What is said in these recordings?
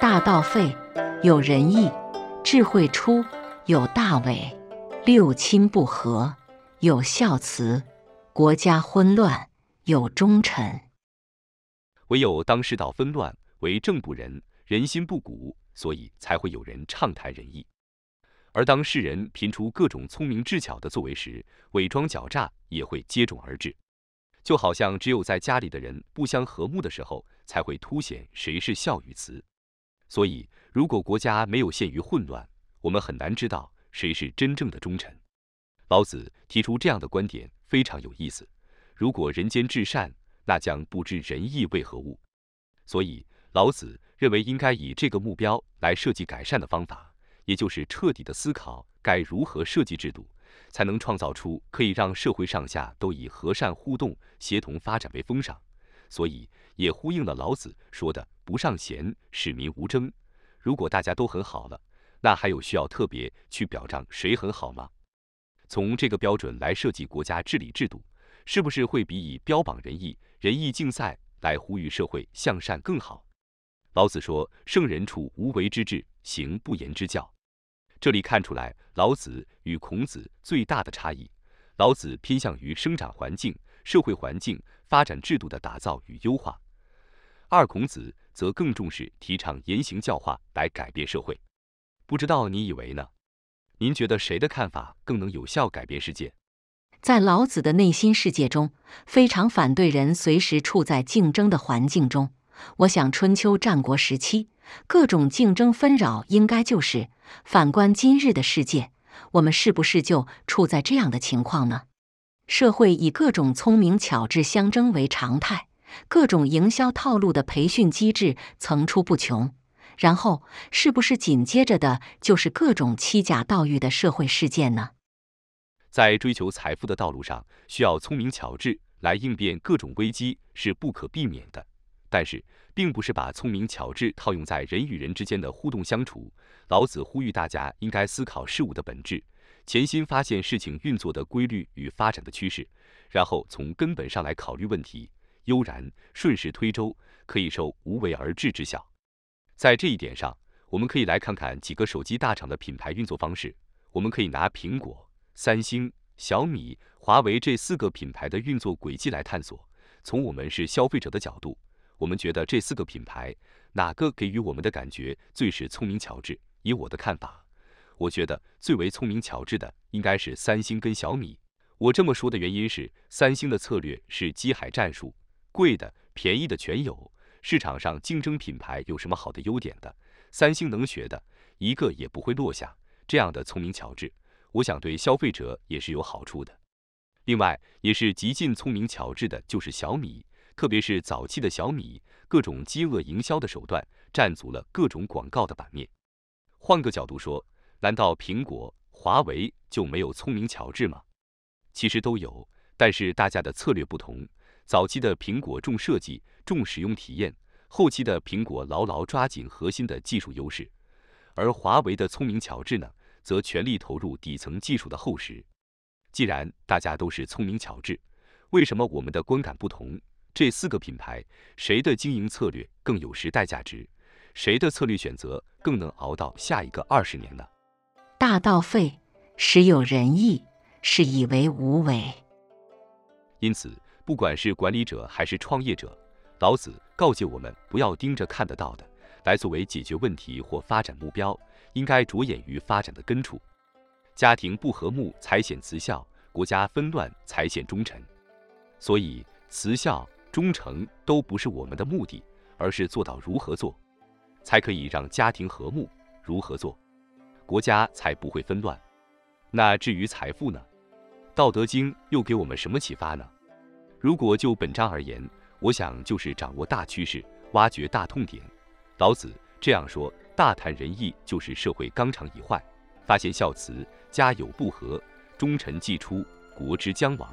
大道废，有仁义；智慧出，有大伪；六亲不和，有孝慈；国家混乱，有忠臣。唯有当世道纷乱，为政不仁，人心不古，所以才会有人畅谈仁义。而当世人频出各种聪明智巧的作为时，伪装狡诈也会接踵而至。就好像只有在家里的人不相和睦的时候，才会凸显谁是孝与慈。所以，如果国家没有陷于混乱，我们很难知道谁是真正的忠臣。老子提出这样的观点非常有意思：如果人间至善，那将不知仁义为何物。所以，老子认为应该以这个目标来设计改善的方法，也就是彻底的思考该如何设计制度，才能创造出可以让社会上下都以和善互动、协同发展为风尚。所以，也呼应了老子说的“不尚贤，使民无争”。如果大家都很好了，那还有需要特别去表彰谁很好吗？从这个标准来设计国家治理制度，是不是会比以标榜仁义、仁义竞赛来呼吁社会向善更好？老子说：“圣人处无为之治，行不言之教。”这里看出来，老子与孔子最大的差异。老子偏向于生长环境、社会环境。发展制度的打造与优化，二孔子则更重视提倡言行教化来改变社会。不知道你以为呢？您觉得谁的看法更能有效改变世界？在老子的内心世界中，非常反对人随时处在竞争的环境中。我想，春秋战国时期各种竞争纷扰，应该就是反观今日的世界，我们是不是就处在这样的情况呢？社会以各种聪明巧智相争为常态，各种营销套路的培训机制层出不穷。然后，是不是紧接着的就是各种欺假盗玉的社会事件呢？在追求财富的道路上，需要聪明巧智来应变各种危机是不可避免的。但是，并不是把聪明巧智套用在人与人之间的互动相处。老子呼吁大家应该思考事物的本质。潜心发现事情运作的规律与发展的趋势，然后从根本上来考虑问题，悠然顺势推舟，可以收无为而治之效。在这一点上，我们可以来看看几个手机大厂的品牌运作方式。我们可以拿苹果、三星、小米、华为这四个品牌的运作轨迹来探索。从我们是消费者的角度，我们觉得这四个品牌哪个给予我们的感觉最是聪明巧智？以我的看法。我觉得最为聪明巧智的应该是三星跟小米。我这么说的原因是，三星的策略是机海战术，贵的、便宜的全有。市场上竞争品牌有什么好的优点的，三星能学的一个也不会落下。这样的聪明巧智，我想对消费者也是有好处的。另外，也是极尽聪明巧智的，就是小米，特别是早期的小米，各种饥饿营销的手段占足了各种广告的版面。换个角度说。难道苹果、华为就没有聪明巧智吗？其实都有，但是大家的策略不同。早期的苹果重设计、重使用体验；后期的苹果牢牢抓紧核心的技术优势。而华为的聪明巧智呢，则全力投入底层技术的厚实。既然大家都是聪明巧智，为什么我们的观感不同？这四个品牌，谁的经营策略更有时代价值？谁的策略选择更能熬到下一个二十年呢？大道废，时有仁义，是以为无为。因此，不管是管理者还是创业者，老子告诫我们不要盯着看得到的来作为解决问题或发展目标，应该着眼于发展的根处。家庭不和睦才显慈孝，国家纷乱才显忠臣。所以，慈孝、忠诚都不是我们的目的，而是做到如何做，才可以让家庭和睦。如何做？国家才不会纷乱。那至于财富呢？《道德经》又给我们什么启发呢？如果就本章而言，我想就是掌握大趋势，挖掘大痛点。老子这样说：大谈仁义，就是社会纲常已坏；发现孝慈，家有不和，忠臣既出，国之将亡。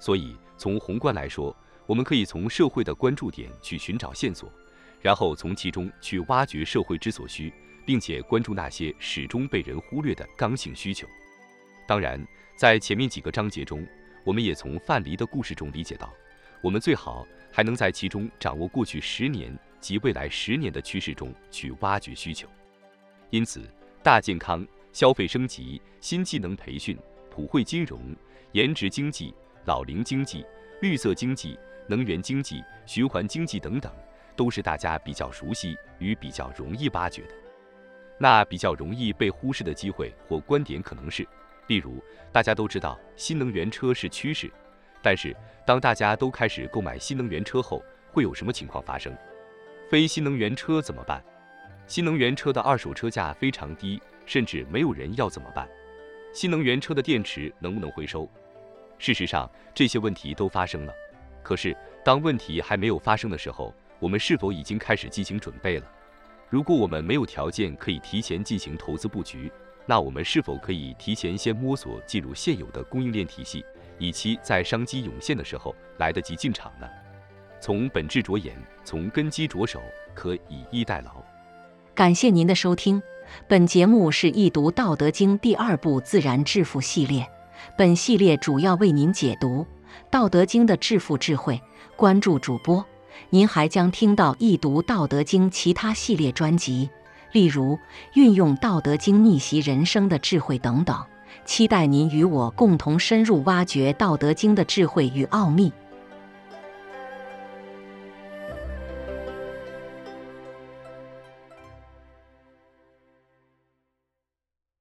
所以从宏观来说，我们可以从社会的关注点去寻找线索，然后从其中去挖掘社会之所需。并且关注那些始终被人忽略的刚性需求。当然，在前面几个章节中，我们也从范蠡的故事中理解到，我们最好还能在其中掌握过去十年及未来十年的趋势中去挖掘需求。因此，大健康、消费升级、新技能培训、普惠金融、颜值经济、老龄经济、绿色经济、能源经济、循环经济等等，都是大家比较熟悉与比较容易挖掘的。那比较容易被忽视的机会或观点可能是。例如，大家都知道新能源车是趋势，但是当大家都开始购买新能源车后，会有什么情况发生？非新能源车怎么办？新能源车的二手车价非常低，甚至没有人要怎么办？新能源车的电池能不能回收？事实上，这些问题都发生了。可是，当问题还没有发生的时候，我们是否已经开始进行准备了？如果我们没有条件可以提前进行投资布局，那我们是否可以提前先摸索进入现有的供应链体系，以期在商机涌现的时候来得及进场呢？从本质着眼，从根基着手，可以逸待劳。感谢您的收听，本节目是易读《道德经》第二部自然致富系列，本系列主要为您解读《道德经》的致富智慧。关注主播，您还将听到易读《道德经》其他系列专辑。例如，运用《道德经》逆袭人生的智慧等等，期待您与我共同深入挖掘《道德经》的智慧与奥秘。